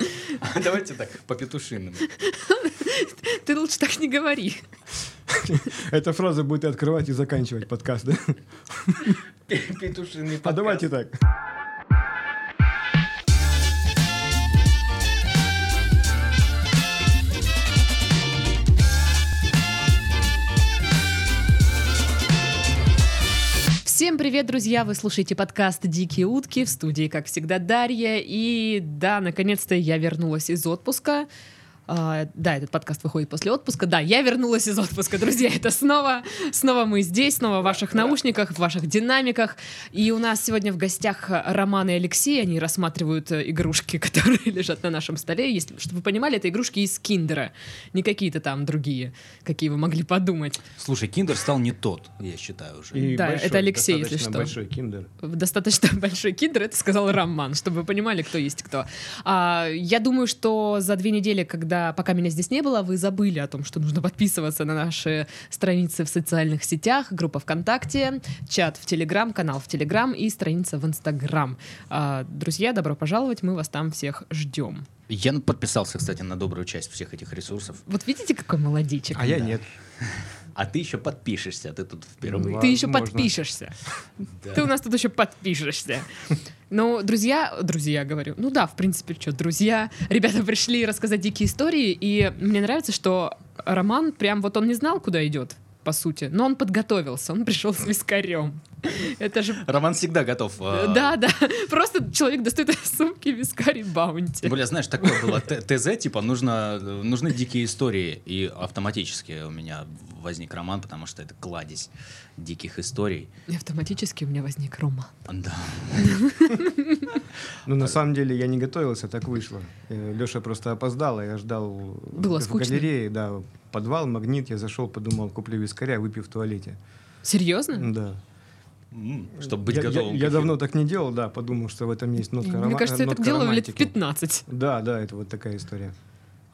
Все. Давайте так, по петушинам. Ты лучше так не говори. Эта фраза будет открывать и заканчивать подкаст, да? Петушиный А давайте так. Всем привет, друзья! Вы слушаете подкаст «Дикие утки» в студии, как всегда, Дарья. И да, наконец-то я вернулась из отпуска. А, да, этот подкаст выходит после отпуска. Да, я вернулась из отпуска, друзья. Это снова, снова мы здесь, снова в ваших наушниках, в ваших динамиках. И у нас сегодня в гостях Роман и Алексей. Они рассматривают э, игрушки, которые лежат на нашем столе. Если, чтобы вы понимали, это игрушки из Киндера, не какие-то там другие, какие вы могли подумать. Слушай, Киндер стал не тот, я считаю уже. И Да, это Алексей, если достаточно что. большой киндер. достаточно большой киндер, это сказал Роман, чтобы вы понимали, кто есть кто. А, я думаю, что за две недели, когда пока меня здесь не было, вы забыли о том, что нужно подписываться на наши страницы в социальных сетях, группа ВКонтакте, чат в Телеграм, канал в Телеграм и страница в Инстаграм. А, друзья, добро пожаловать, мы вас там всех ждем. Я подписался, кстати, на добрую часть всех этих ресурсов. Вот видите, какой молодичек? А я Да. нет. А ты еще подпишешься, ты тут впервые. Ты еще подпишешься. Ты у нас тут еще подпишешься. Ну, друзья, друзья, говорю. Ну да, в принципе, что, друзья. Ребята пришли рассказать дикие истории, и мне нравится, что Роман прям вот он не знал, куда идет, по сути, но он подготовился, он пришел с вискарем. Это же... Роман всегда готов. а, Да, да. Просто человек достает из сумки вискарь и баунти. Более, знаешь, такое было Т- ТЗ, типа, нужно, э, нужны дикие истории. И автоматически у меня возник роман, потому что это кладезь диких историй. И автоматически у меня возник роман. Да. Ну, на самом деле, я не готовился, так вышло. Леша просто опоздал, а я ждал Было в галерее, да, подвал, магнит, я зашел, подумал, куплю вискаря, выпью в туалете. Серьезно? Да. Чтобы быть я, я- готовым. я к давно так не делал, да, подумал, что в этом есть нотка Мне рома- кажется, я так делала лет в романтики. 15. Да, да, это вот такая история.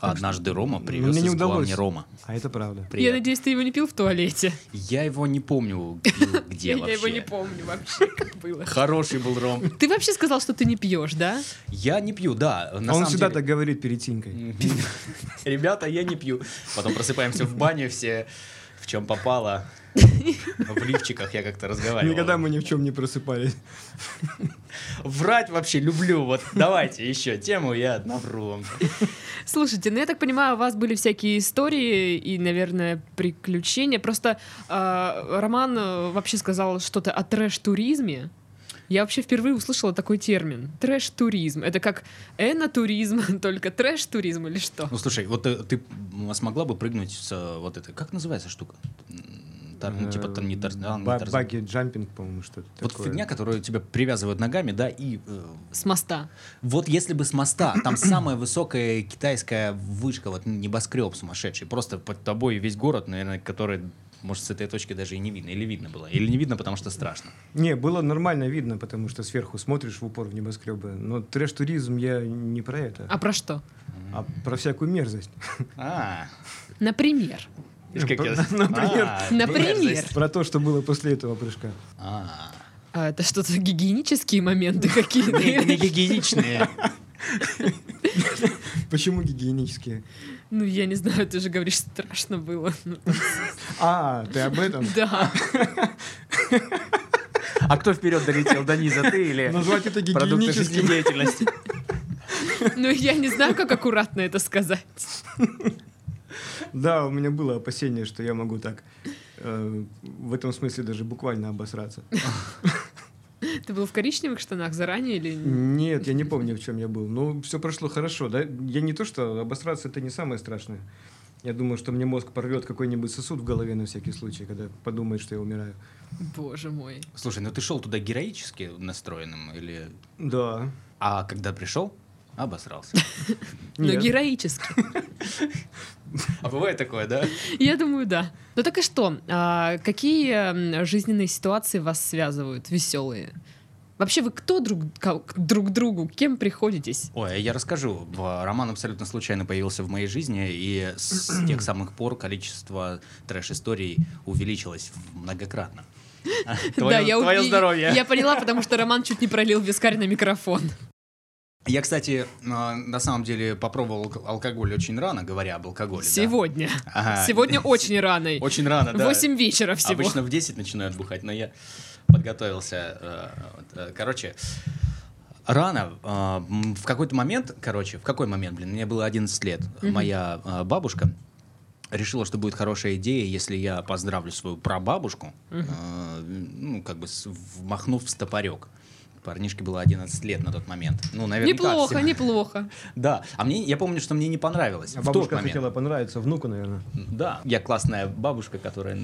А Однажды Рома привез Мне не из удалось. Главни Рома. А это правда. Я Привет. надеюсь, ты его не пил в туалете. Я его не помню, пил где Я вообще. его не помню вообще, как было. Хороший был Ром. Ты вообще сказал, что ты не пьешь, да? Я не пью, да. На а он самом всегда деле- так говорит перед Тинькой. Ребята, я не пью. Потом просыпаемся в бане все, в чем попало. В лифчиках я как-то разговаривал. Никогда мы ни в чем не просыпались. Врать вообще люблю. Вот давайте еще тему, я навру вам. Слушайте, ну я так понимаю, у вас были всякие истории и, наверное, приключения. Просто э, Роман вообще сказал что-то о трэш-туризме. Я вообще впервые услышала такой термин. Трэш-туризм. Это как энотуризм, только трэш-туризм или что? Ну слушай, вот э, ты м, смогла бы прыгнуть с э, вот этой, как называется штука? Тар- ну, типа там не Тарзан, не Ба- Тарзан. Баги джампинг, по-моему, что-то Вот такое. фигня, которую тебя привязывают ногами, да, и э, С моста. Вот если бы с моста, там самая высокая китайская вышка, вот небоскреб сумасшедший, просто под тобой весь город, наверное, который, может, с этой точки даже и не видно, или видно было, или не видно, потому что страшно. Не, было нормально видно, потому что сверху смотришь в упор в небоскребы. Но трэш-туризм я не про это, А про что? а про всякую мерзость. А, Например. Например. А, Например. Про то, что было после этого прыжка. А, А это что-то гигиенические моменты какие-то? не гигиеничные. Почему гигиенические? Ну, я не знаю, ты же говоришь, страшно было. Ну, А, ты об этом? Да. А кто вперед долетел, до низа, ты или Назвать это гигиеническим? жизнедеятельности? Ну, я не знаю, как аккуратно это сказать. Да, у меня было опасение, что я могу так э, в этом смысле даже буквально обосраться. Ты был в коричневых штанах заранее или... Нет, я не помню, в чем я был. Ну, все прошло хорошо, да? Я не то, что обосраться это не самое страшное. Я думаю, что мне мозг порвет какой-нибудь сосуд в голове на всякий случай, когда подумает, что я умираю. Боже мой. Слушай, ну ты шел туда героически настроенным или... Да. А когда пришел, обосрался. Но Нет. героически. А бывает такое, да? Я думаю, да. Ну так и что? А, какие жизненные ситуации вас связывают? Веселые? Вообще вы кто друг, друг другу? Кем приходитесь? Ой, я расскажу. Роман абсолютно случайно появился в моей жизни, и с тех самых пор количество трэш-историй увеличилось многократно. да, я, Твое здоровье. Я поняла, потому что Роман чуть не пролил вискарь на микрофон. Я, кстати, э, на самом деле попробовал алк- алкоголь очень рано, говоря об алкоголе. да. Сегодня. Ага. Сегодня очень рано. Очень рано, да. 8 вечера всего. Обычно в 10 начинают бухать, но я подготовился. э, э, Короче, рано, м, в какой-то момент, короче, в какой момент, блин, мне было 11 лет, моя э, бабушка решила, что будет хорошая идея, если я поздравлю свою прабабушку, э, ну, как бы вмахнув в стопорек. Парнишке было 11 лет на тот момент. Ну, наверняка. Неплохо, всем- неплохо. Да, а мне, я помню, что мне не понравилось. А в тот бабушка момент. хотела понравиться внуку, наверное. Да, я классная бабушка, которая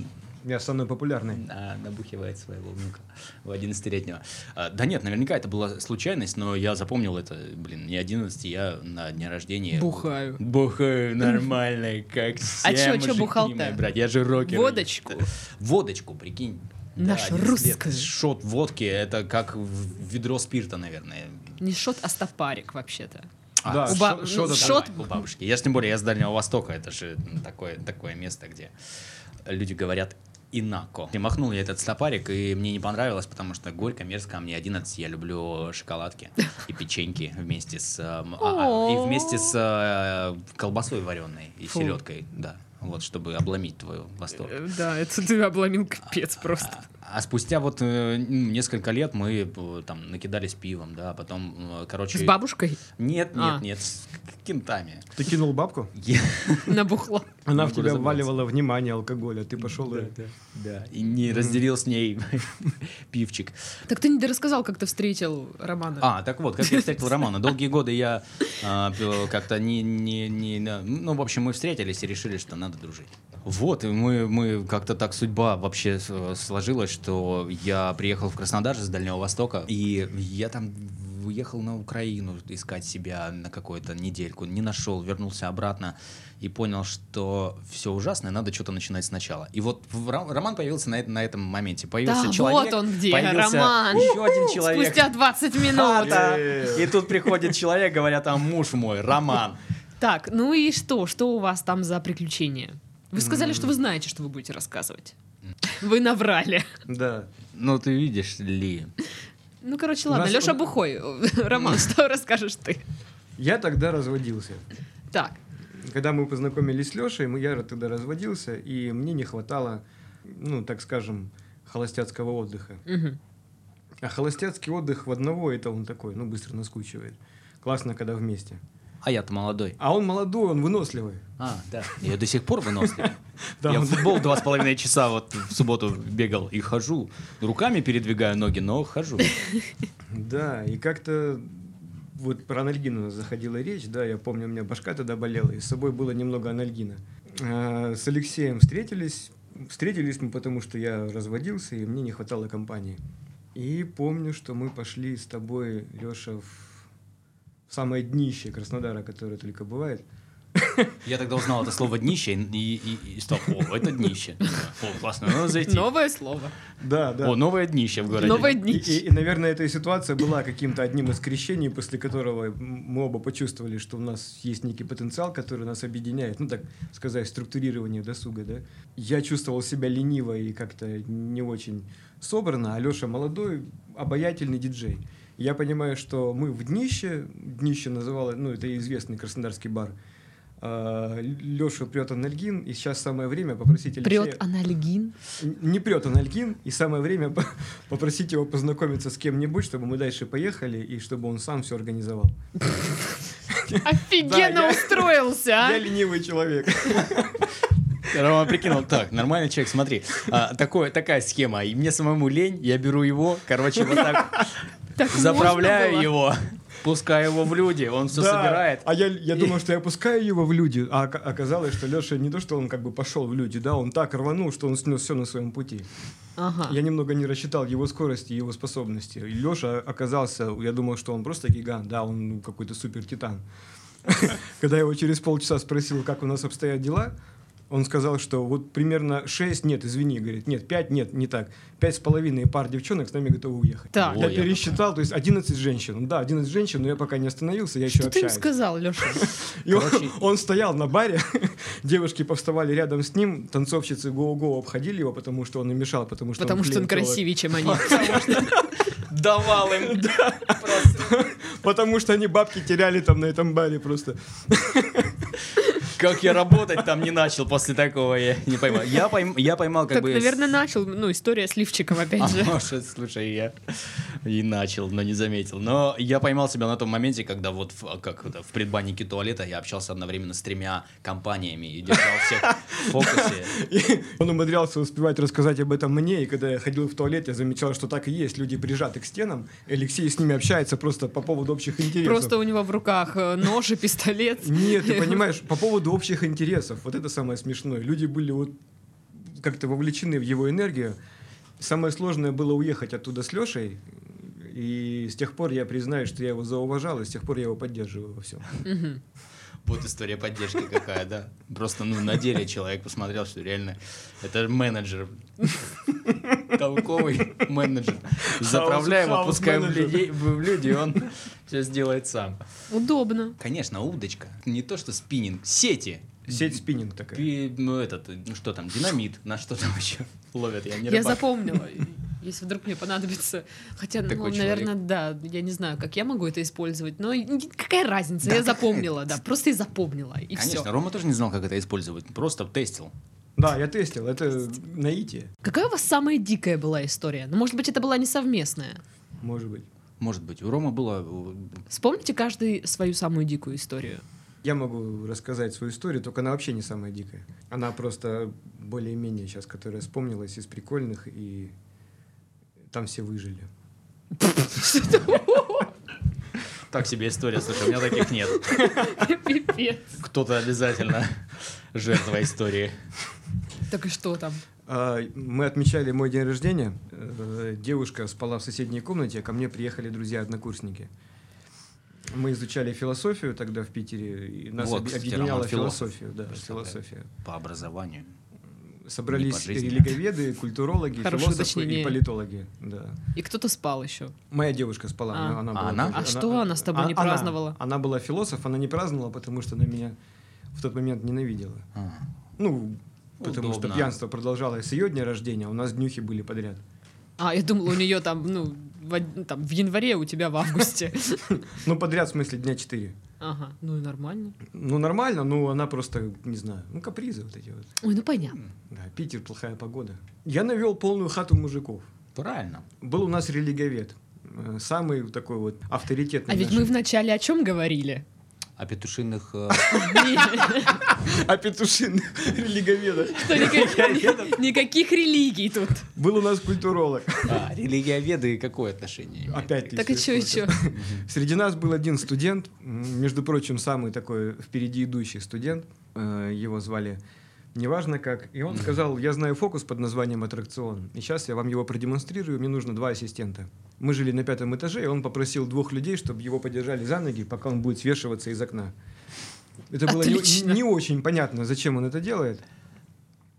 Я самый популярный. а, набухивает своего внука, в 11-летнего. А, да нет, наверняка это была случайность, но я запомнил это, блин, не 11, я на дне рождения... Бухаю. Бухаю нормально, как все А чё- чё бухал-то? я же рокер. Водочку? Водочку, прикинь. Нашу 11 лет. русскую. Шот водки, это как ведро спирта, наверное. Не шот, а стопарик вообще-то. А, Да, У ба- шо- шо шот- У бабушки. Я ж тем более, я с Дальнего Востока, это же м, такое, такое место, где люди говорят инако. И махнул я этот стопарик, и мне не понравилось, потому что горько, мерзко, а мне 11, я люблю шоколадки и печеньки вместе с... эм, а, а, и вместе с э, колбасой вареной и Фу. селедкой, да. Вот, чтобы обломить твой восторг. Э, Да, это ты обломил капец просто. А спустя вот э, м, несколько лет мы э, там накидались пивом, да, потом, э, короче... С бабушкой Нет, нет, А. нет, с кентами. Ты кинул бабку? Я- набухло. Она в тебя разобраться. вваливала внимание алкоголя. Ты пошел и... Да, и не разделил с ней пивчик. Так ты не рассказал, как ты встретил Романа. А, так вот, как я встретил Романа. Долгие годы я а, как-то не, не, не... Ну, в общем, мы встретились и решили, что надо дружить. Вот, и мы, мы как-то так судьба вообще сложилась, что я приехал в Краснодар с Дальнего Востока, и я там уехал на Украину искать себя на какую-то недельку, не нашел, вернулся обратно и понял, что все ужасно, и надо что-то начинать сначала. И вот Роман появился на, на этом моменте. Появился Да, человек, вот он где, появился Роман. еще один человек. Спустя 20 А, минут. И тут приходит человек, говорят, а муж мой, Роман. Так, ну и что? Что у вас там за приключения? Вы сказали, что вы знаете, что вы будете рассказывать. Вы наврали. Да. Ну, ты видишь ли. Ну, короче, ладно. Леша Бухой. Роман, что расскажешь ты? Я тогда разводился. Так, Когда мы познакомились с Лешей, мы- я тогда разводился, и мне не хватало, ну, так скажем, холостяцкого отдыха. мгм. А холостяцкий отдых в одного, это он такой, ну, быстро наскучивает. Классно, когда вместе. А я-то молодой. А он молодой, он выносливый. А, да. Я до сих пор вынослив. Да, Я в футбол два с половиной часа вот в субботу бегал и хожу. Руками передвигаю ноги, но хожу. Да, и как-то вот про анальгин у нас заходила речь, да, я помню, у меня башка тогда болела, и с собой было немного анальгина. А, С Алексеем встретились, встретились мы потому, что я разводился, и мне не хватало компании. И помню, что мы пошли с тобой, Леша, в самое днище Краснодара, которое только бывает. Я тогда узнал это слово днище и, и, и стал, о, это днище. О, классно, надо зайти. новое слово. Да, да. О, новое днище в городе. Новое И, днище. и- и, наверное, эта ситуация была каким-то одним из крещений, после которого мы оба почувствовали, что у нас есть некий потенциал, который нас объединяет, ну так сказать, структурирование досуга, да. Я чувствовал себя лениво и как-то не очень собрано, а Леша молодой, обаятельный диджей. Я понимаю, что мы в днище, днище называло, ну это известный краснодарский бар, Леша прет анальгин, и сейчас самое время попросить Алексея... Прет анальгин. Не прет анальгин, и самое время по- попросить его познакомиться с кем-нибудь, чтобы мы дальше поехали, и чтобы он сам все организовал. Офигенно устроился, а? Я ленивый человек. Рома прикинул, так, нормальный человек, смотри, а, такое, такая схема, и мне самому лень, я беру его, короче, вот так заправляю его, пускаю его в люди, он все Да. собирает. А я, я думал, что я пускаю его в люди, а ока- оказалось, что Леша не то, что он как бы пошел в люди, да, он так рванул, что он снес все на своем пути. Ага. Я немного не рассчитал его скорости и его способности. И Леша оказался, я думал, что он просто гигант, да, он ну, какой-то супер титан. Когда я его через полчаса спросил, как у нас обстоят дела, он сказал, что вот примерно 6, нет, извини, говорит, нет, 5, нет, не так, пять с половиной пар девчонок с нами готовы уехать. Так. Я Ой, я пересчитал, то есть 11 женщин. Да, 11 женщин, но я пока не остановился, я еще Что ты им общаюсь. сказал, Леша? И он, Короче- он стоял на баре, девушки повставали рядом с ним, танцовщицы го-го обходили его, потому что он им мешал, потому что Потому что он клеил тело. красивее, чем они. давал им. Потому что они бабки теряли там на этом баре просто. Как я работать там не начал после такого, я не поймал. Я, пойм, я поймал как Так, бы... наверное, начал. Ну, история с лифчиком, опять А же. может, слушай, я и начал, но не заметил. Но я поймал себя на том моменте, когда вот в, как это, в предбаннике туалета я общался одновременно с тремя компаниями и держал всех в фокусе. Он умудрялся успевать рассказать об этом мне, и когда я ходил в туалет, я замечал, что так и есть. Люди прижаты к стенам, Алексей с ними общается просто по поводу общих интересов. Просто у него в руках э, нож и пистолет. Нет, ты понимаешь, по поводу общих интересов. Вот это самое смешное. Люди были вот как-то вовлечены в его энергию. Самое сложное было уехать оттуда с Лешей. И с тех пор я признаю, что я его зауважал, и с тех пор я его поддерживаю во всем. Вот история поддержки какая, да. Просто, ну, на деле человек посмотрел, что реально это менеджер. Толковый менеджер. Заправляем, опускаем людей, в люди, и он все сделает сам. Удобно. Конечно, удочка. Не то, что спиннинг. Сети. Сеть спиннинг такая. Пи- ну, этот, ну что там, динамит. На что там еще ловят? Я не Я запомнила. Если вдруг мне понадобится. Хотя, ну, Такой наверное, да. Я не знаю, как я могу это использовать. Но какая разница? Да я запомнила, да. Просто и запомнила. И Конечно, все. Рома тоже не знал, как это использовать. Просто тестил. Да, я тестил, это наитие, Какая у вас самая дикая была история? Ну, может быть, это была не совместная. может быть. Может быть, у Ромы было... э, Вспомните каждый свою самую дикую историю. Я могу рассказать свою историю, только она вообще не самая дикая. Она просто более-менее сейчас, которая вспомнилась из прикольных, и там все выжили. Так себе история, слушай, у меня таких нет. Пипец. Кто-то обязательно жертва истории. Так и что там? А, Мы отмечали мой день рождения. Э, Девушка спала в соседней комнате, а ко мне приехали друзья-однокурсники. Мы изучали философию тогда в Питере, и нас Вот, объединяла философия. Да, философия. По образованию. Собрались религоведы, культурологи, Хорошее философы и уточнение. политологи. Да. И кто-то спал еще. Моя девушка спала. А. она, А была она? тоже- А что она с тобой не она- праздновала? Она была философ, она не праздновала, потому что она меня в тот момент ненавидела. А. Ну, потому что Удобно. пьянство продолжалось с ее дня рождения, а у нас днюхи были подряд. А, я думала, у нее там, ну, в, там, в январе, у тебя в августе. Ну, подряд, в смысле, дня четыре. Ага, ну и нормально. Ну, нормально, но она просто, не знаю, ну, капризы вот эти вот. Ой, ну понятно. Да, Питер, плохая погода. Я навел полную хату мужиков. Правильно. Был у нас религовед. э, Самый такой вот авторитетный. А ведь наш- мы вначале о чем говорили? О петушиных... э, О петушиных религоведах. Что никаких, религий тут. Был у нас культуролог. А, религиоведы какое отношение? Опять Так и что, и что? Среди нас был один студент, между прочим, самый такой впереди идущий студент, э, его звали неважно как, и он сказал, я знаю фокус под названием аттракцион, и сейчас я вам его продемонстрирую, мне нужно два ассистента. Мы жили на пятом этаже, и он попросил двух людей, чтобы его подержали за ноги, пока он будет свешиваться из окна. Это было не, не очень понятно, зачем он это делает.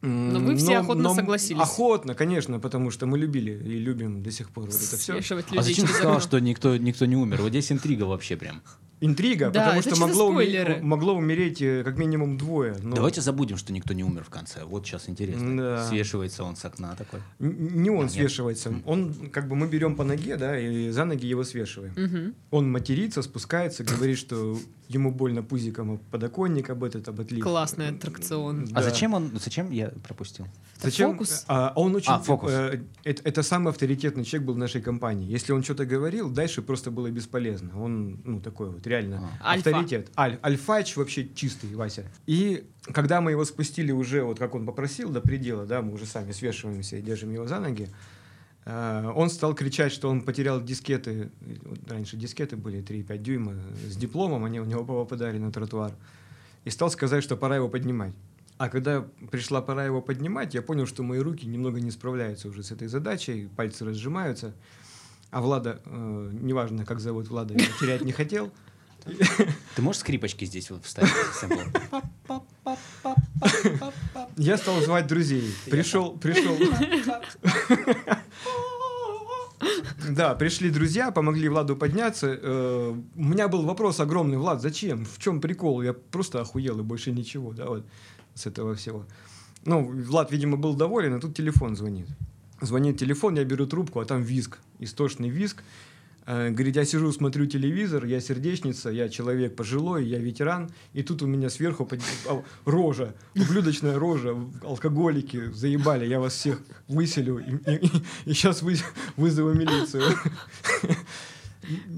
Но вы все охотно согласились. Охотно, конечно, потому что мы любили и любим до сих пор вот это все. Свешивать А людей зачем ты сказал, что никто, никто не умер? Вот здесь интрига вообще прям. Интрига, Да, потому что могло, уме- могло умереть э, как минимум двое. но Давайте забудем, что никто не умер в конце. Вот сейчас интересно. Да. Свешивается он с окна такой. н- Не он Нет. свешивается. Он, как бы мы берем по ноге, да, и за ноги его свешиваем. Мгм. Он матерится, спускается, говорит, что ему больно пузиком об подоконник, об этот, об отлив. Классный аттракцион. А Да. зачем он... Зачем я пропустил? Это Зачем? фокус. А, он очень... А, фокус. э, это, это самый авторитетный человек был в нашей компании. Если он что-то говорил, дальше просто было бесполезно. Он, ну, такой вот, реально А. Альфа. авторитет. Аль, альфач вообще чистый, Вася. И когда мы его спустили уже, вот как он попросил, до предела, да, мы уже сами свешиваемся и держим его за ноги, он стал кричать, что он потерял дискеты, раньше дискеты были 3,5 дюйма, с дипломом, они у него попадали на тротуар, и стал сказать, что пора его поднимать. А когда пришла пора его поднимать, я понял, что мои руки немного не справляются уже с этой задачей, пальцы разжимаются. А Влада, э, неважно, как зовут Влада, я терять не хотел. Ты можешь скрипочки здесь вот вставить? Я стал звать друзей. Пришел, пришел. Да, пришли друзья, помогли Владу подняться. Э, У меня был вопрос огромный, Влад, зачем? В чем прикол? Я просто охуел и больше ничего, да, вот с этого всего. Ну, Влад, видимо, был доволен, а тут телефон звонит. Звонит телефон, я беру трубку, а там визг, истошный визг. Э, Говорит, я сижу, смотрю телевизор, я сердечница, я человек пожилой, я ветеран, и тут у меня сверху под- а, рожа, ублюдочная рожа, алкоголики, заебали, я вас всех выселю, и, сейчас вызову милицию.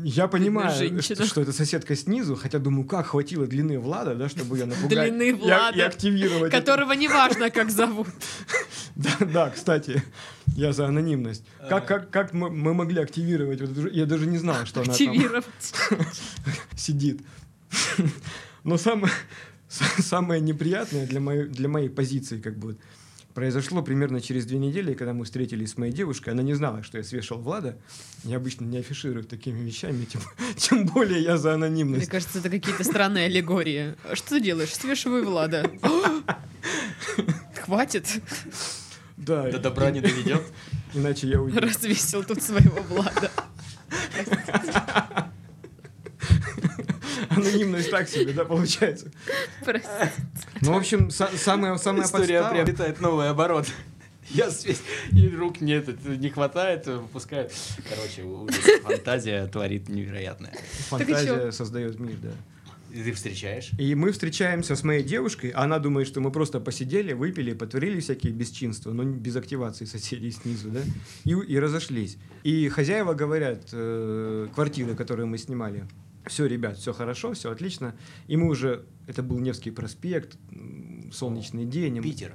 Я понимаю, женщина. что, это соседка снизу, хотя думаю, как хватило длины Влада, да, чтобы ее напугать Длины и- Влада, и активировать. это. Которого неважно, как зовут. Да, да, кстати, я за анонимность. Как, как, как мы, мы могли активировать? Я даже не знал, что она там сидит. Но самое, самое неприятное для моей, для моей позиции как бы произошло примерно через две недели, когда мы встретились с моей девушкой. Она не знала, что я свешал Влада. Я обычно не афиширую такими вещами, тем, тем более я за Мне анонимность. кажется, это какие-то странные аллегории. Что ты делаешь? Свешивай Влада. Хватит. Да, До добра не доведет. иначе я уйду. Развесил тут своего Влада. Анонимность так себе, да, получается. Прости. Ну, в общем, са- самая, самая История подстава- приобретает новый оборот. Я свесь, и рук нет, не хватает, выпускаю. Короче, ужас. фантазия творит невероятное. Фантазия создает мир, да. И ты встречаешь? И мы встречаемся с моей девушкой, а она думает, что мы просто посидели, выпили, потворили всякие бесчинства, но без активации соседей снизу, да, и, и разошлись. И хозяева говорят, э, квартиры, которые мы снимали, все, ребят, все хорошо, все отлично. И мы уже, это был Невский проспект, солнечный день. Питер.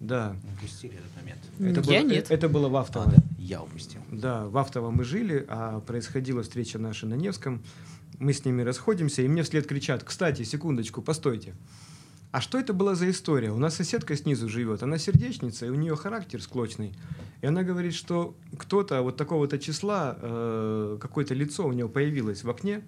Да. Упустили этот момент. Это Я было, нет. Это было в А, Автово. да, я упустил. Да, в Автово мы жили, а происходила встреча наша на Невском. Мы с ними расходимся, и мне вслед кричат, кстати, секундочку, постойте. А что это была за история? У нас соседка снизу живет, она сердечница, и у нее характер склочный. И она говорит, что кто-то вот такого-то числа, э, какое-то лицо у него появилось в окне,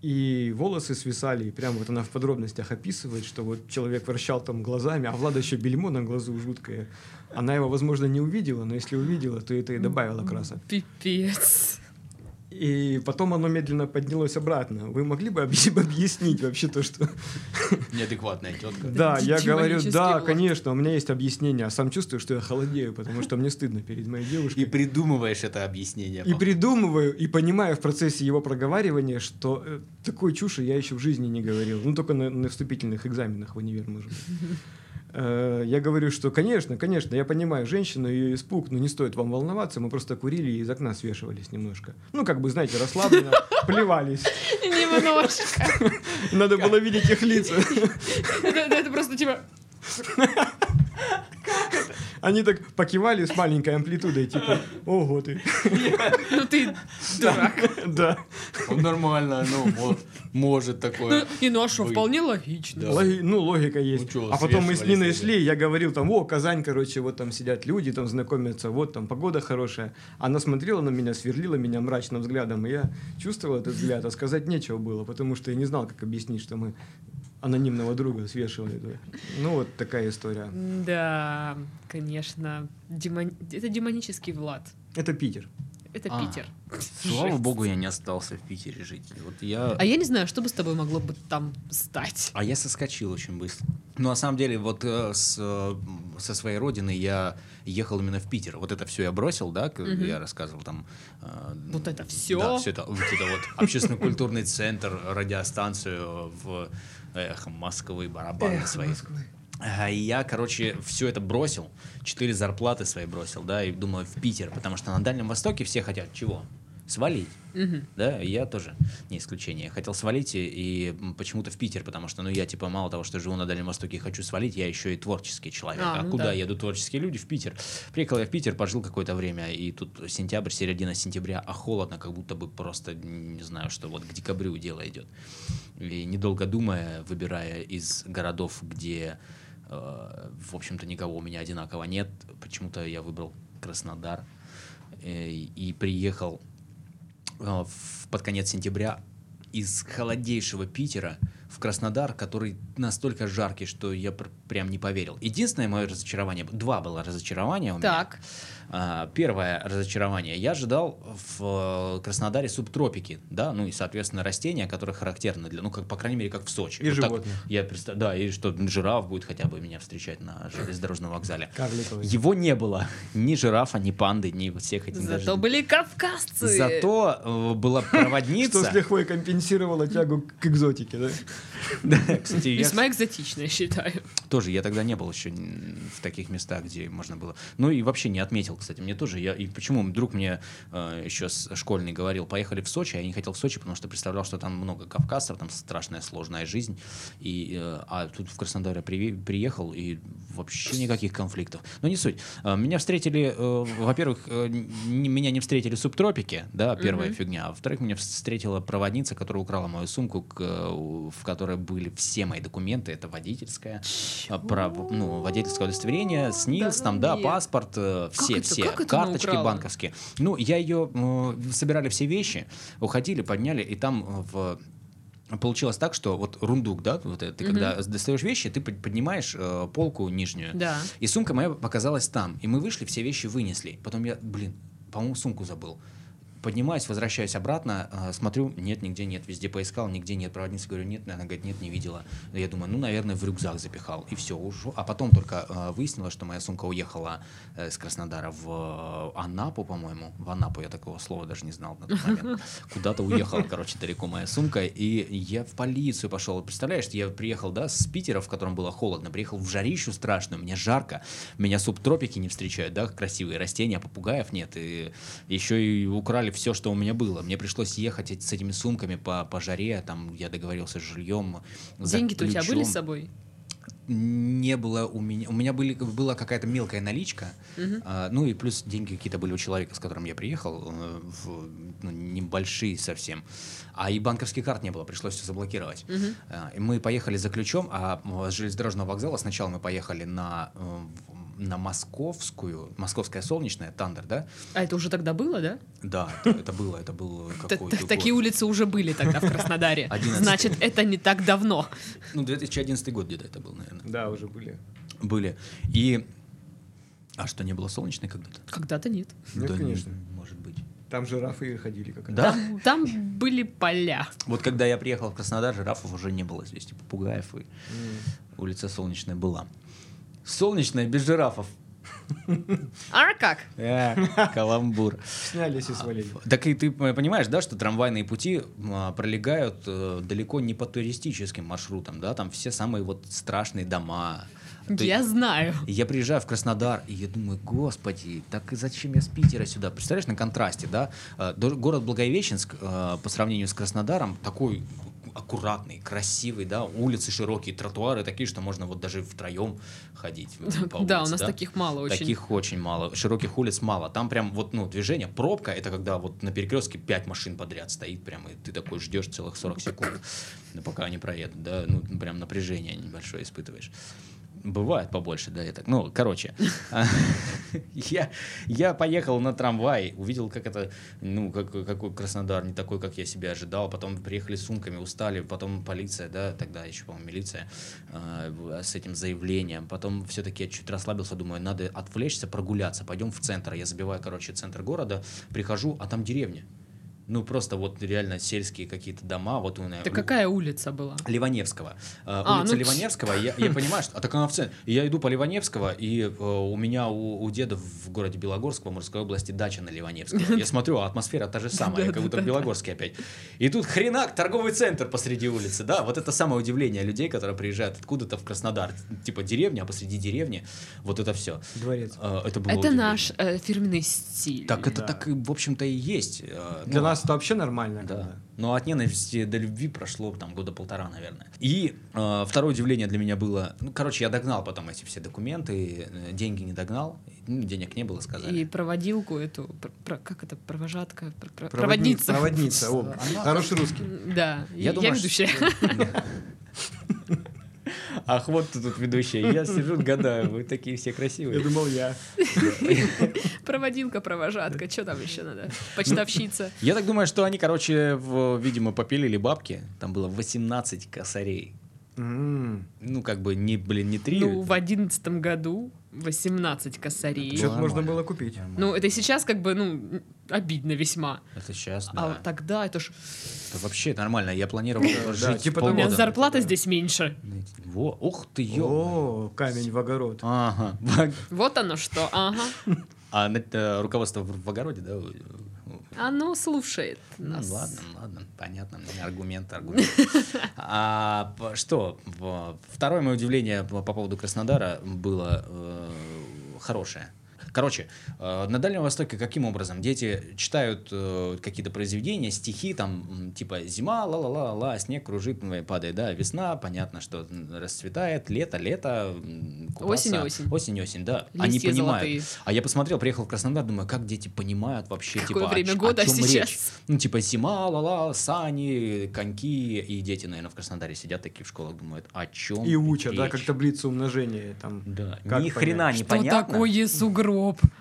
и волосы свисали, и прям вот она в подробностях описывает, что вот человек вращал там глазами, а Влада еще бельмо на глазу жуткое. Она его, возможно, не увидела, но если увидела, то это и добавило краса. Пипец. И потом оно медленно поднялось обратно. Вы могли бы объяс- объяснить вообще то, что... Неадекватная тетка. Да, я говорю, да, конечно, у меня есть объяснение, а сам чувствую, что я холодею, потому что мне стыдно перед моей девушкой. И придумываешь это объяснение. И придумываю, и понимаю в процессе его проговаривания, что э, такой чуши я еще в жизни не говорил. Ну, только на, на вступительных экзаменах в универ, может быть. Э, Я говорю, что, конечно, конечно, я понимаю женщину, ее испуг, но не стоит вам волноваться, мы просто курили и из окна свешивались немножко. Ну, как бы, знаете, расслабленно, плевались. Немножко. Надо было видеть их лица. Это это просто типа... Они так покивали с маленькой амплитудой, типа, ого ты. Ну ты дурак. Да. Ну, Нормально, ну, мо- может Ну такое. и ну а что, вполне логично. Ну, логика есть. Ну а потом мы с Ниной шли, я говорил там, о, Казань, короче, вот там сидят люди, там знакомятся, вот там погода хорошая. Она смотрела на меня, сверлила меня мрачным взглядом, и я чувствовал этот взгляд, а сказать нечего было, потому что я не знал, как объяснить, что мы анонимного друга свешивали. Ну, вот такая история. Да, конечно. Демон- Это демонический Влад. Это Питер. Это А. Питер. Слава Жесть. богу, я не остался в Питере жить. Вот я... А я не знаю, что бы с тобой могло бы там стать. А я соскочил очень быстро. Ну, на самом деле, вот э, с, э, со своей родины я ехал именно в Питер. Вот это все я бросил, да, как Мгм. я рассказывал там. э, Вот это всё? Да, все это, вот это вот общественно-культурный центр, радиостанцию в эх, Москвы, барабаны свои. А, И я, короче, все это бросил, четыре зарплаты свои бросил, да, и думаю, в Питер, потому что на Дальнем Востоке все хотят чего? Свалить. Мгм. Да, я тоже не исключение. Я хотел свалить и, почему-то в Питер, потому что, ну, я, типа, мало того, что живу на Дальнем Востоке и хочу свалить, я еще и творческий человек. А, А, ну куда да. едут творческие люди? В Питер. Приехал я в Питер, пожил какое-то время, и тут сентябрь, середина сентября, а холодно, как будто бы просто, не знаю, что вот к декабрю дело идет. И недолго думая, выбирая из городов, где, э, в общем-то, никого у меня одинаково нет, почему-то я выбрал Краснодар э, и приехал под конец сентября из холодейшего Питера в Краснодар, который настолько жаркий, что я пр- прям не поверил. Единственное мое разочарование, два было разочарования у меня. Так. А, Первое разочарование. Я ожидал в э, Краснодаре субтропики, да, ну и, соответственно, растения, которые характерны для, ну, как, по крайней мере, как в Сочи. И Вот так животных. Я представ- да, и что жираф будет хотя бы меня встречать на железнодорожном вокзале. Карликовый. Его не было. Ни жирафа, ни панды, ни всех этих Зато даже- были кавказцы. Зато э, была проводница. Что с лихвой компенсировало тягу к экзотике, да? Да, кстати, я Весьма экзотично, я считаю. тоже, я тогда не был еще в таких местах, где можно было. Ну и вообще не отметил, кстати, мне тоже. Я, и почему друг мне э, еще с школьный говорил, поехали в Сочи, а я не хотел в Сочи, потому что представлял, что там много кавказцев, там страшная сложная жизнь. И, э, а тут в Краснодаре при- приехал, и вообще никаких конфликтов. Но не суть. Э, Меня встретили, э, во-первых, э, н- меня не встретили субтропики, да, первая Мгм. фигня. А во-вторых, меня встретила проводница, которая украла мою сумку, к, э, в которой были все мои документы. Это водительская, а, прав- ну, водительское удостоверение, СНИЛС, Да там, ну да, паспорт, э, все, это? Все, Как это карточки банковские. Ну, я ее, э, собирали все вещи, уходили, подняли, и там в Получилось так, что вот рундук, да, вот это, ты Мгм. когда достаешь вещи, ты под- поднимаешь э, полку нижнюю, Да. и сумка моя показалась там. И мы вышли, все вещи вынесли. Потом я, блин, по-моему, сумку забыл. Поднимаюсь, возвращаюсь обратно, э, смотрю, нет, нигде нет, везде поискал, нигде нет. Проводница говорю, нет, она говорит, нет, не видела. Я думаю, ну, наверное, в рюкзак запихал, и все, ушел. А потом только э, выяснилось, что моя сумка уехала э, с Краснодара в э, Анапу, по-моему. В Анапу я такого слова даже не знал на тот момент. Куда-то уехала, короче, далеко моя сумка, и я в полицию пошел. Представляешь, я приехал, да, с Питера, в котором было холодно, приехал в жарищу страшную, мне жарко, меня субтропики не встречают, да, красивые растения, попугаев нет, и еще и украли все, что у меня было. Мне пришлось ехать с этими сумками по, по жаре, там я договорился с жильем. Деньги-то у тебя были с собой? Не было у меня. У меня были, была какая-то мелкая наличка. Мгм. а, ну и плюс деньги какие-то были у человека, с которым я приехал. э, в- ну, небольшие совсем. А и банковских карт не было, пришлось все заблокировать. Мгм. А, и мы поехали за ключом, а с железнодорожного вокзала сначала мы поехали на, э, на Московскую, Московская солнечная, Тандер, да? А это уже тогда было, да? Да, это, было, это был какой-то Такие улицы уже были тогда в Краснодаре. Значит, это не так давно. Ну, 2011 год где-то это был, наверное. Да, уже были. Были. И... А что, не было солнечной когда-то? Когда-то нет. Нет, конечно. может быть. Там жирафы ходили как раз. Да? Там, там были поля. Вот когда я приехал в Краснодар, жирафов уже не было здесь, и попугаев, и улица Солнечная была. Солнечная без жирафов. А как? Э, Каламбур. Снялись и свалили. Так и ты понимаешь, да, что трамвайные пути а, пролегают э, далеко не по туристическим маршрутам, да, там все самые вот страшные дома. Я знаю. Я приезжаю в Краснодар, и я думаю, господи, так и зачем я с Питера сюда? Представляешь, на контрасте, да? Э, Город Благовещенск э, по сравнению с Краснодаром такой аккуратный, красивый, да, улицы широкие, тротуары такие, что можно вот даже втроем ходить. по Да, у улице, нас таких мало очень. Таких очень мало. Широких улиц мало. Там прям вот, ну, движение, пробка, это когда вот на перекрестке 5 машин подряд стоит прям, и ты такой ждешь целых 40 секунд, пока они проедут, да, ну, прям напряжение небольшое испытываешь. Бывает побольше, да, так. Ну, короче, я, я поехал на трамвай, увидел, как это, ну, как, какой Краснодар, не такой, как я себя ожидал. Потом приехали с сумками, устали, потом полиция, да, тогда еще, по-моему, милиция э, с этим заявлением. Потом все-таки я чуть расслабился, думаю, надо отвлечься, прогуляться, пойдем в центр. Я забиваю, короче, центр города, прихожу, а там деревня. Ну, просто вот реально сельские какие-то дома. Вот у меня Это какая улица была? Ливаневского. Э, А, улица ну, Ливаневского, я, я понимаю, что... А так она в центре. Я иду по Ливаневского, и э, у меня у, у деда в городе Белогорск, в Амурской области, дача на Ливаневского. Я смотрю, а атмосфера та же самая, как будто в Белогорске опять. И тут хренак, торговый центр посреди улицы, да? Вот это самое удивление людей, которые приезжают откуда-то в Краснодар. Типа деревня, а посреди деревни вот это все. Дворец. Это было Это удивление. наш э, фирменный стиль. Так это Да. так, и, в общем-то, и есть. Э, Для ну, нас это вообще нормально. да. когда. Но от ненависти до любви прошло там года полтора, наверное. И э, второе удивление для меня было, ну, короче, я догнал потом эти все документы, э, деньги не догнал, ну, денег не было, сказали. И проводилку эту, пр- пр- как это, провожатка, пр- пр- Проводни- проводница. Проводница. О, Хороший русский. Да, я, думаю, ведущая. что- Ах, вот ты тут ведущая. Я сижу, гадаю, вы такие все Я красивые. думал, я. Проводилка, провожатка, что там еще надо? Почтовщица. Я так думаю, что они, короче, видимо, попилили бабки. Там было 18 косарей. М, Ну, как бы, не, блин, не три. Ну, в одиннадцатом году 18 косарей. Что-то Нормально. можно было купить. Ну, это сейчас как бы, ну, обидно весьма. Это сейчас, А да. вот тогда это ж... Это вообще нормально. Я планировал жить типа У меня зарплата здесь меньше. Во, ух ты, ё. О, камень в огород. Ага. Вот оно что, ага. А на- э, руководство в огороде, да? Оно слушает Ну, нас. ладно, ладно, понятно. Аргумент, аргумент. А, что, второе мое удивление по поводу Краснодара было э, хорошее. Короче, э, на Дальнем Востоке каким образом? Дети читают э, какие-то произведения, стихи, там, типа «Зима, ла-ла-ла-ла, снег кружит, падает, да, весна, понятно, что расцветает, лето, лето, м, купаться». Осень, осень. Осень, осень, да. Они Листья понимают. золотые. А я посмотрел, приехал в Краснодар, думаю, как дети понимают вообще, Какое типа, о время о года чём сейчас? речь. Ну, типа, зима, ла-ла, сани, коньки, и дети, наверное, в Краснодаре сидят такие в школах, думают, о чем И учат, да, речь? как таблицу умножения там. Да, Как ни понять? хрена Что непонятно. такое сугроб?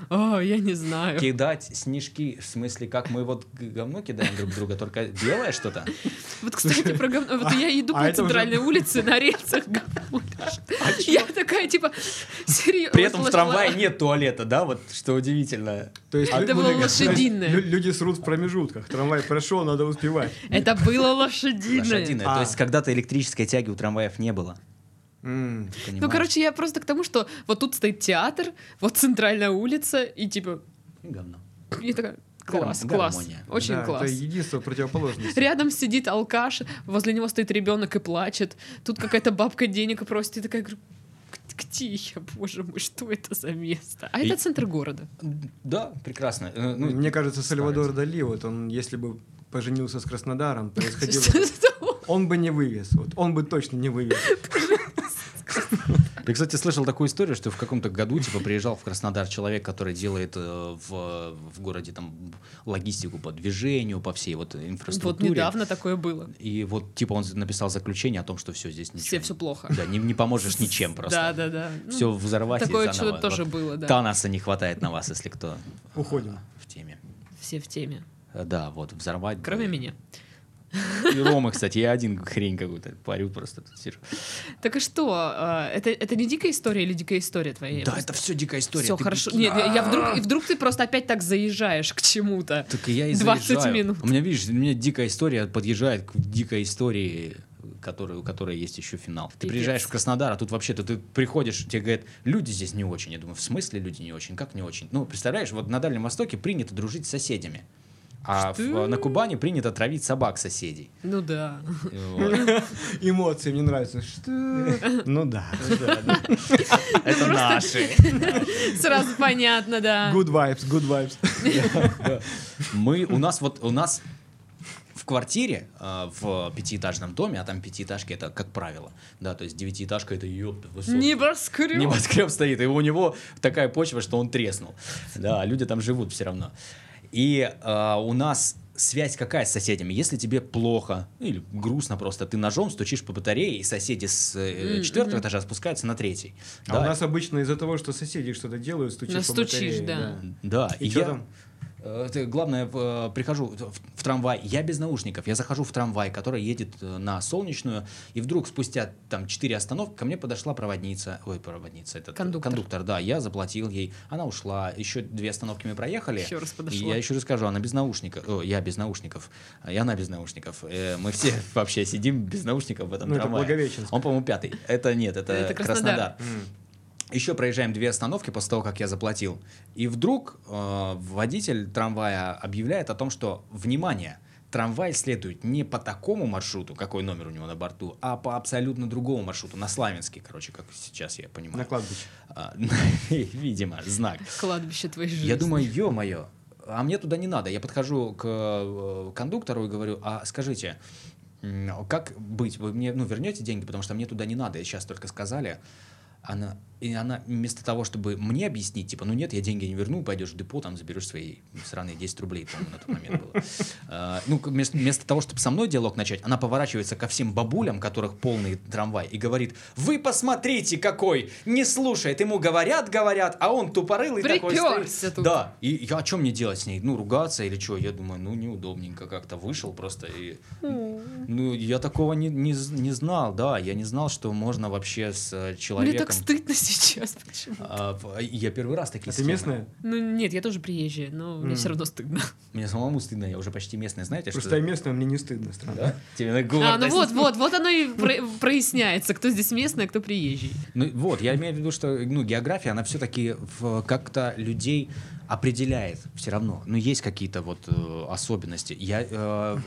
А, я не знаю. Кидать снежки, в смысле, как мы вот говно кидаем друг друга, только белое что-то? Вот, кстати, про говно. Вот я иду а по центральной улице на рельсах говно лежит. Я такая, типа, серьезно. При этом в трамвае нет туалета, да, вот что удивительно. То есть Это было ну, лошадиное. лю- Люди срут в промежутках. Трамвай прошел, надо успевать. Это было лошадиное. Лошадиное. А. То есть когда-то электрической тяги у трамваев не было. Ты Ну, короче, я просто к тому, что вот тут стоит театр, вот центральная улица, и типа, И говно. я такая, класс, Гарм- класс, гармония. очень Да, класс. Это единство противоположности. Рядом сидит алкаш, возле него стоит ребенок и плачет. Тут какая-то бабка денег просит. И такая говорю, «Г- где я, боже мой, что это за место? А И- это центр города. Да, прекрасно. Э, ну, Мне кажется, Сальвадор. Дали, вот он, если бы поженился с Краснодаром, происходило... Он бы не вывез. Вот он бы точно не вывез. Я, кстати, слышал такую историю, что в каком-то году, типа, приезжал в Краснодар человек, который делает э, в, в городе там логистику по движению, по всей вот Вот инфраструктуре. недавно такое было. И вот, типа, он написал заключение о том, что все здесь ничего. Все все плохо. Да, не, не поможешь ничем Да, просто. да, да. Ну, Все взорвать Такое что-то тоже Вот было, да. Танаса не хватает на вас, если кто Уходим. в теме. Все в теме. Э, Да, вот, взорвать. Кроме меня. И Рома, кстати, я один хрень какую-то парю просто тут сижу. Так и что? а, Это, это не дикая история или дикая история твоя? Да, это все дикая история. Все хорошо. Нет, я, вдруг, и вдруг ты просто опять так заезжаешь к чему-то. Так и я и 20 заезжаю. минут. У меня, видишь, у меня дикая история подъезжает к дикой истории, которой, у которой есть еще финал. Ты Пипец. приезжаешь в Краснодар, а тут вообще-то ты приходишь, тебе говорят, люди здесь не очень. Я думаю, в смысле люди не очень? Как не очень? Ну, представляешь, вот на Дальнем Востоке принято дружить с соседями. А в- на Кубани принято травить собак соседей. Ну да. Эмоции мне нравятся. Что? Ну да. Это наши. Сразу понятно, да. Good vibes, good vibes. Мы, у нас вот, у нас в квартире э, в пятиэтажном доме, а там пятиэтажки это как правило, да, то есть девятиэтажка это ёпта, высотка. Небоскреб. Небоскреб стоит, и у него такая почва, что он треснул. Да, люди там живут все равно. И э, у нас связь какая с соседями? Если тебе плохо или грустно просто, ты ножом стучишь по батарее, и соседи с э, четвертого мгм. этажа спускаются на третий. А Да, у нас обычно из-за того, что соседи что-то делают, стучишь по Настучишь, батарее, да. Да, И и чё я, там? Э, это главное, э, прихожу в, в трамвай, я без наушников, я захожу в трамвай, который едет э, на Солнечную, и вдруг спустя там 4 остановки ко мне подошла проводница, ой, проводница, этот Кондуктор. кондуктор, да, я заплатил ей, она ушла, еще две остановки мы проехали, Еще раз и подошла. я еще расскажу, она без наушников, о, я без наушников, и она без наушников, Э, мы все вообще сидим без наушников в этом Ну, это трамвае. Благовещенск. Он, по-моему, пятый, это нет, это, Это Краснодар. Краснодар. Еще проезжаем две остановки после того, как я заплатил. И вдруг э, водитель трамвая объявляет о том, что, внимание, трамвай следует не по такому маршруту, какой номер у него на борту, а по абсолютно другому маршруту, на Славянский, короче, как сейчас я понимаю. На кладбище. А, Видимо, знак. Кладбище твоей жизни. Я думаю, ё-моё, а мне туда не надо. Я подхожу к э, кондуктору и говорю, а скажите, как быть? Вы мне ну, вернете деньги, потому что мне туда не надо, сейчас только сказали. Она, и она вместо того, чтобы мне объяснить, типа, ну нет, я деньги не верну, пойдешь в депо, там заберешь свои сраные 10 рублей, по-моему, на тот момент было. А, Ну, вместо, вместо того, чтобы со мной диалог начать, она поворачивается ко всем бабулям, которых полный трамвай, и говорит, вы посмотрите какой, не слушает, ему говорят, говорят, а он тупорылый такой стоит. тут. Да, и я, а что мне делать с ней? Ну, ругаться или что? Я думаю, ну, неудобненько как-то вышел просто и... Ну, я такого не, не, не знал, да, я не знал, что можно вообще с э, Мне человеком... так стыдно сейчас. почему? А, я первый раз такие А ты схемы. местная? Ну нет, я тоже приезжая, но мне все равно стыдно. Мне самому стыдно, я уже почти местный, знаете, Просто что... я местная, мне не стыдно, странно. Да? Тебе на А, ну гордость. вот, вот, вот оно и про- проясняется, кто здесь местный, а кто приезжий. Ну вот, я имею в виду, что ну, география, она все-таки как-то людей определяет все равно. Ну, есть какие-то вот э, особенности. Я э,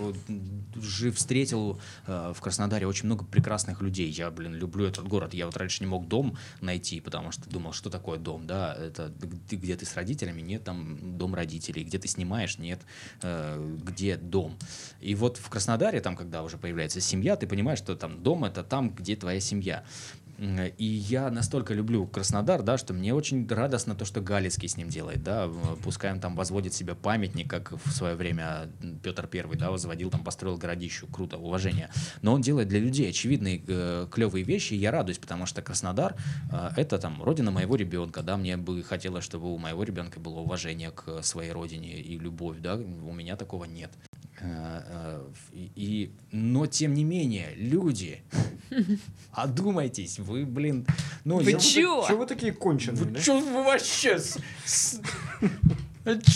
же встретил э, в Краснодаре очень много прекрасных людей. Я, блин, люблю этот город. Я вот раньше не мог дом найти, потому что думал, что такое дом, да? Это где ты с родителями? Нет, там дом родителей. Где ты снимаешь? Нет. Э, где дом? И вот в Краснодаре, там, когда уже появляется семья, ты понимаешь, что там дом — это там, где твоя семья. И я настолько люблю Краснодар, да, что мне очень радостно то, что Галицкий с ним делает, да, пускай он там возводит себе памятник, как в свое время Петр Первый, да, возводил, там построил городищу, круто, уважение. Но он делает для людей очевидные э, клевые вещи, и я радуюсь, потому что Краснодар э, это там родина моего ребенка, да, мне бы хотелось, чтобы у моего ребенка было уважение к своей родине и любовь, да, у меня такого нет. Э, э, И, и- но тем не менее, люди, одумайтесь, вы, блин, ну Вы я- чё? Вы такие конченые, Вы да? чё вы вообще?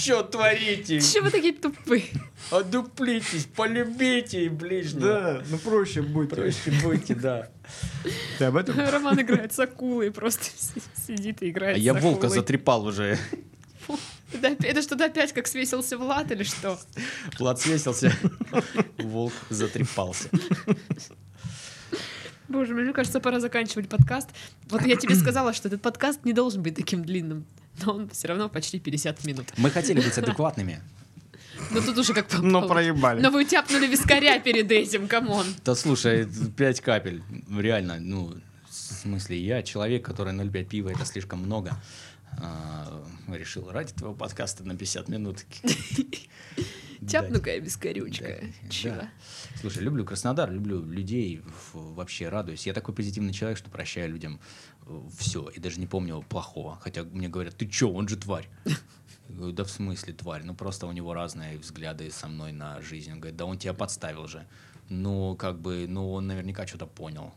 Чё творите? Чего вы такие тупые? Одуплитесь, полюбите ближнего. Да, ну проще будь. Проще будьте, да. Ты об этом? Роман играет с акулой, просто си- сидит и играет А я волка затрепал уже. Это что-то опять как свесился Влад или что? Влад свесился, волк затрепался. Боже, мне кажется, пора заканчивать подкаст. Вот я тебе сказала, что этот подкаст не должен быть таким длинным, но он все равно почти 50 минут. Мы хотели быть адекватными. Но тут уже как Но проебали. Но вы тяпнули вискаря перед этим, come on. Да слушай, 5 капель, реально, ну, в смысле, я человек, который 0,5 пива, это слишком много. А, решил ради твоего подкаста на 50 минут. Тяпну-ка я. Да, Чё? да. Слушай, люблю Краснодар, люблю людей, вообще радуюсь. Я такой позитивный человек, что прощаю людям все, и даже не помню плохого. Хотя мне говорят, ты чё, он же тварь. Говорю, да в смысле тварь? Ну просто у него разные взгляды со мной на жизнь. Он говорит, да он тебя подставил же. Ну, как бы, ну, он наверняка что-то понял.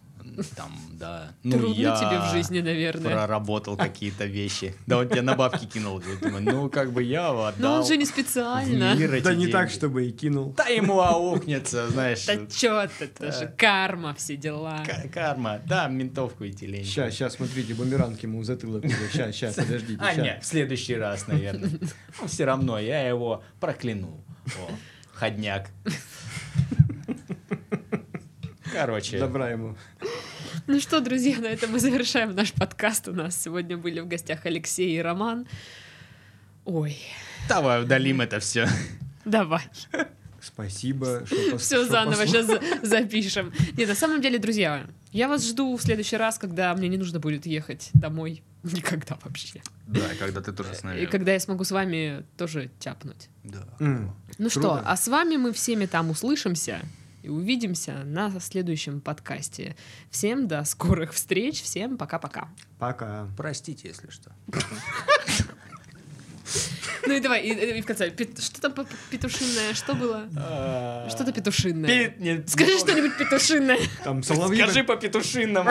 Там, да. Ну, Трудно я тебе в жизни, наверное. проработал какие-то вещи. Да он тебя на бабки кинул. Я думаю, ну, как бы я его отдал. Но он же не специально. мир эти Да не так, чтобы и кинул. Да ему аукнется, знаешь. Да чё ты, это же карма, все дела. Карма, да, ментовку идти лень. Сейчас, сейчас, смотрите, бумеранг ему затылок. Сейчас, сейчас, подождите. А, нет, в следующий раз, наверное. Ну, все равно, я его прокляну. О, ходняк. Короче, Добра ему. Ну что, друзья, на этом мы завершаем наш подкаст. У нас сегодня были в гостях Алексей и Роман. Ой, давай удалим это все. давай. Спасибо, что пос- Все что заново сейчас запишем. Не, на самом деле, друзья, я вас жду в следующий раз, когда мне не нужно будет ехать домой. Никогда вообще. Да, когда ты тоже с И когда я смогу с вами тоже тяпнуть. Да. Ну что, а с вами мы всеми там услышимся и увидимся на следующем подкасте. Всем до скорых встреч, всем пока-пока. Пока. Простите, если что. Ну и давай, и, и в конце, пет- что там петушиное, что было? Что-то петушиное. Пи- не- Скажи что-нибудь. Там соловьи... Скажи по петушиному.